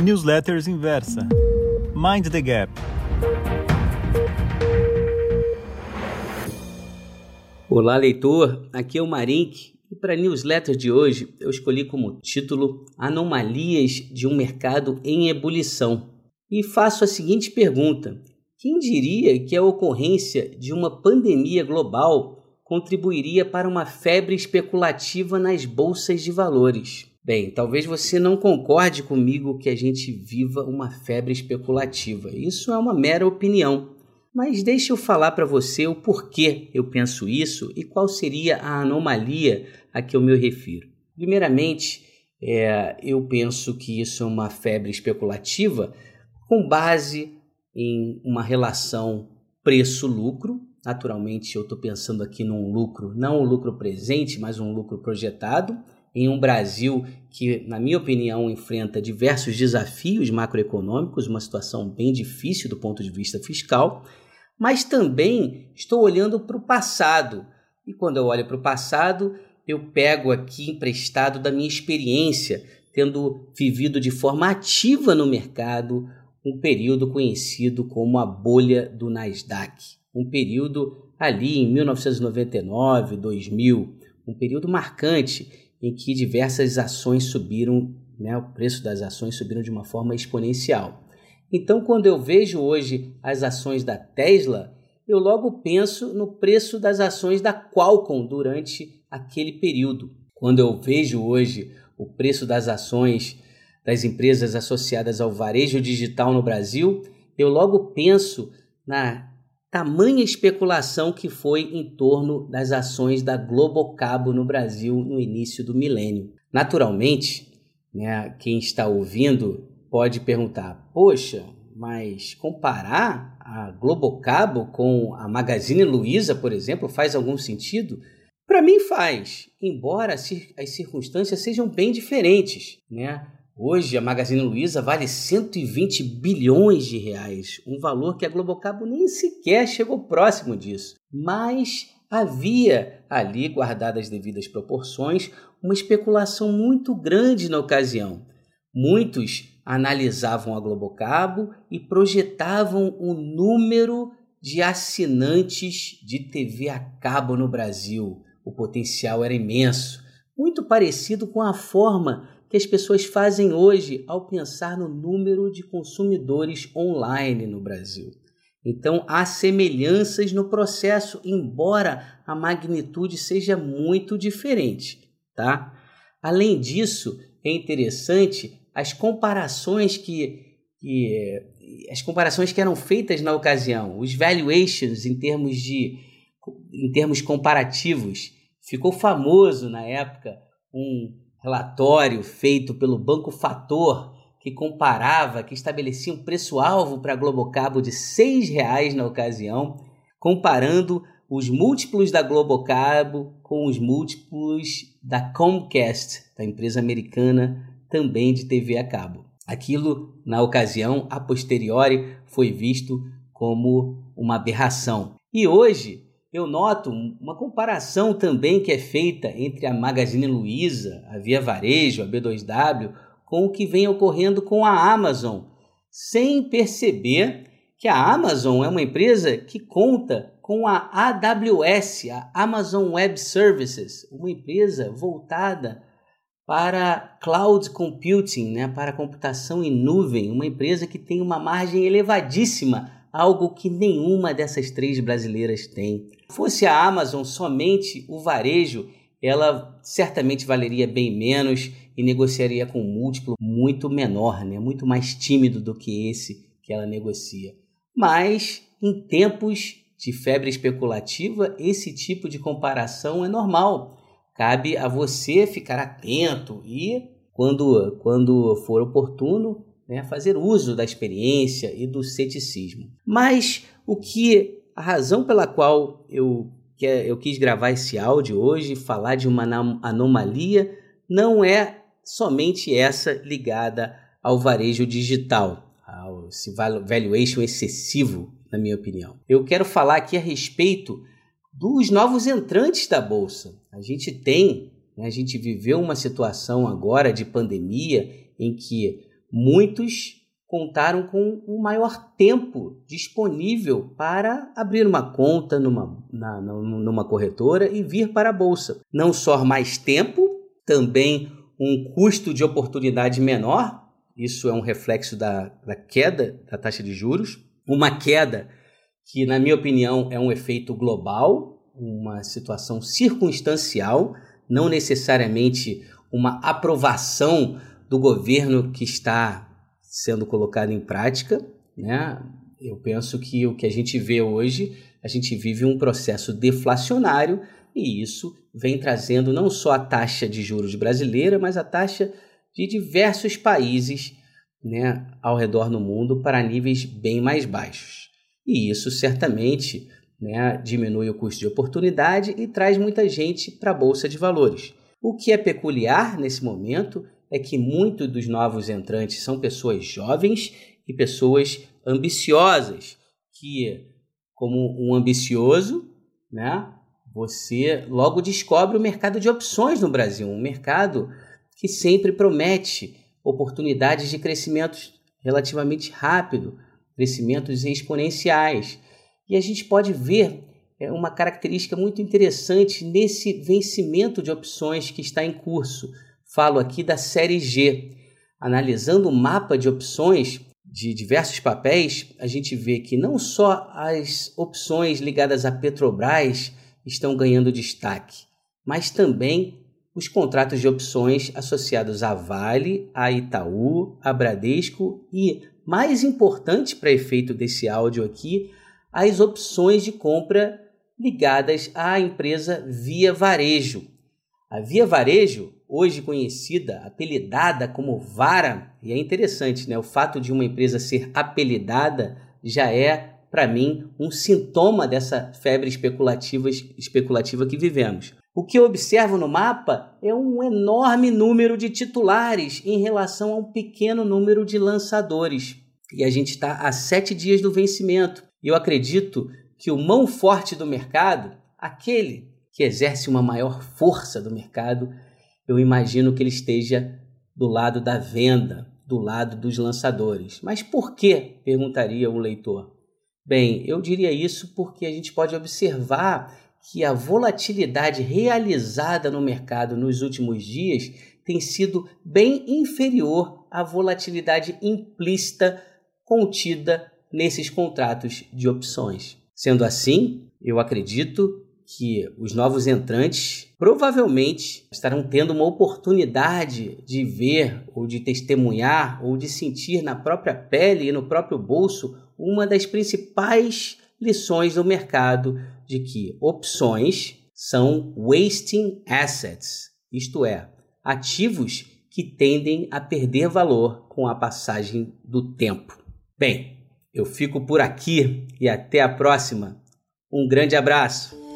Newsletters Inversa. Mind the Gap. Olá, leitor. Aqui é o Marink e para a newsletter de hoje eu escolhi como título Anomalias de um mercado em ebulição. E faço a seguinte pergunta: quem diria que a ocorrência de uma pandemia global contribuiria para uma febre especulativa nas bolsas de valores. Bem, talvez você não concorde comigo que a gente viva uma febre especulativa. Isso é uma mera opinião. Mas deixe eu falar para você o porquê eu penso isso e qual seria a anomalia a que eu me refiro. Primeiramente, é, eu penso que isso é uma febre especulativa com base em uma relação preço-lucro, Naturalmente, eu estou pensando aqui num lucro, não o lucro presente, mas um lucro projetado, em um Brasil que, na minha opinião, enfrenta diversos desafios macroeconômicos, uma situação bem difícil do ponto de vista fiscal, mas também estou olhando para o passado. E quando eu olho para o passado, eu pego aqui emprestado da minha experiência, tendo vivido de forma ativa no mercado um período conhecido como a bolha do Nasdaq um período ali em 1999, 2000, um período marcante em que diversas ações subiram, né, o preço das ações subiram de uma forma exponencial. Então, quando eu vejo hoje as ações da Tesla, eu logo penso no preço das ações da Qualcomm durante aquele período. Quando eu vejo hoje o preço das ações das empresas associadas ao varejo digital no Brasil, eu logo penso na tamanha especulação que foi em torno das ações da Globocabo no Brasil no início do milênio. Naturalmente, né, quem está ouvindo pode perguntar: poxa, mas comparar a Globocabo com a Magazine Luiza, por exemplo, faz algum sentido? Para mim faz, embora as circunstâncias sejam bem diferentes, né? Hoje a Magazine Luiza vale 120 bilhões de reais, um valor que a Globocabo nem sequer chegou próximo disso. Mas havia ali, guardadas as devidas proporções, uma especulação muito grande na ocasião. Muitos analisavam a Globocabo e projetavam o número de assinantes de TV a cabo no Brasil. O potencial era imenso, muito parecido com a forma que as pessoas fazem hoje ao pensar no número de consumidores online no Brasil. Então, há semelhanças no processo, embora a magnitude seja muito diferente, tá? Além disso, é interessante as comparações que, que as comparações que eram feitas na ocasião, os valuations em termos de em termos comparativos. Ficou famoso na época um relatório feito pelo Banco Fator que comparava, que estabelecia um preço-alvo para a Globocabo de R$ 6,00 na ocasião, comparando os múltiplos da Globocabo com os múltiplos da Comcast, da empresa americana também de TV a cabo. Aquilo, na ocasião, a posteriori, foi visto como uma aberração. E hoje, eu noto uma comparação também que é feita entre a Magazine Luiza, a Via Varejo, a B2W, com o que vem ocorrendo com a Amazon, sem perceber que a Amazon é uma empresa que conta com a AWS, a Amazon Web Services, uma empresa voltada para cloud computing, né, para computação em nuvem, uma empresa que tem uma margem elevadíssima algo que nenhuma dessas três brasileiras tem. Fosse a Amazon somente o varejo, ela certamente valeria bem menos e negociaria com um múltiplo muito menor, né? muito mais tímido do que esse que ela negocia. Mas em tempos de febre especulativa, esse tipo de comparação é normal. Cabe a você ficar atento e, quando, quando for oportuno, né, fazer uso da experiência e do ceticismo. Mas o que a razão pela qual eu, eu quis gravar esse áudio hoje, falar de uma anomalia, não é somente essa ligada ao varejo digital, ao esse valuation excessivo, na minha opinião. Eu quero falar aqui a respeito dos novos entrantes da bolsa. A gente tem, né, a gente viveu uma situação agora de pandemia em que muitos contaram com um maior tempo disponível para abrir uma conta numa, na, numa corretora e vir para a bolsa. Não só mais tempo, também um custo de oportunidade menor, isso é um reflexo da, da queda da taxa de juros, uma queda que, na minha opinião, é um efeito global, uma situação circunstancial, não necessariamente uma aprovação do governo que está sendo colocado em prática, né? Eu penso que o que a gente vê hoje, a gente vive um processo deflacionário e isso vem trazendo não só a taxa de juros brasileira, mas a taxa de diversos países né, ao redor do mundo para níveis bem mais baixos. E isso certamente né, diminui o custo de oportunidade e traz muita gente para a Bolsa de Valores. O que é peculiar nesse momento é que muitos dos novos entrantes são pessoas jovens e pessoas ambiciosas, que, como um ambicioso, né, você logo descobre o mercado de opções no Brasil, um mercado que sempre promete oportunidades de crescimento relativamente rápido, crescimentos exponenciais. E a gente pode ver é, uma característica muito interessante nesse vencimento de opções que está em curso falo aqui da série G. Analisando o mapa de opções de diversos papéis, a gente vê que não só as opções ligadas à Petrobras estão ganhando destaque, mas também os contratos de opções associados à Vale, a Itaú, a Bradesco e, mais importante para efeito desse áudio aqui, as opções de compra ligadas à empresa Via Varejo. A Via Varejo hoje conhecida, apelidada como Vara, e é interessante, né? O fato de uma empresa ser apelidada já é, para mim, um sintoma dessa febre especulativa, especulativa que vivemos. O que eu observo no mapa é um enorme número de titulares em relação a um pequeno número de lançadores. E a gente está a sete dias do vencimento. Eu acredito que o mão forte do mercado, aquele que exerce uma maior força do mercado, eu imagino que ele esteja do lado da venda, do lado dos lançadores. Mas por que? perguntaria o leitor. Bem, eu diria isso porque a gente pode observar que a volatilidade realizada no mercado nos últimos dias tem sido bem inferior à volatilidade implícita contida nesses contratos de opções. Sendo assim, eu acredito que os novos entrantes provavelmente estarão tendo uma oportunidade de ver ou de testemunhar ou de sentir na própria pele e no próprio bolso uma das principais lições do mercado de que opções são wasting assets, isto é, ativos que tendem a perder valor com a passagem do tempo. Bem, eu fico por aqui e até a próxima. Um grande abraço.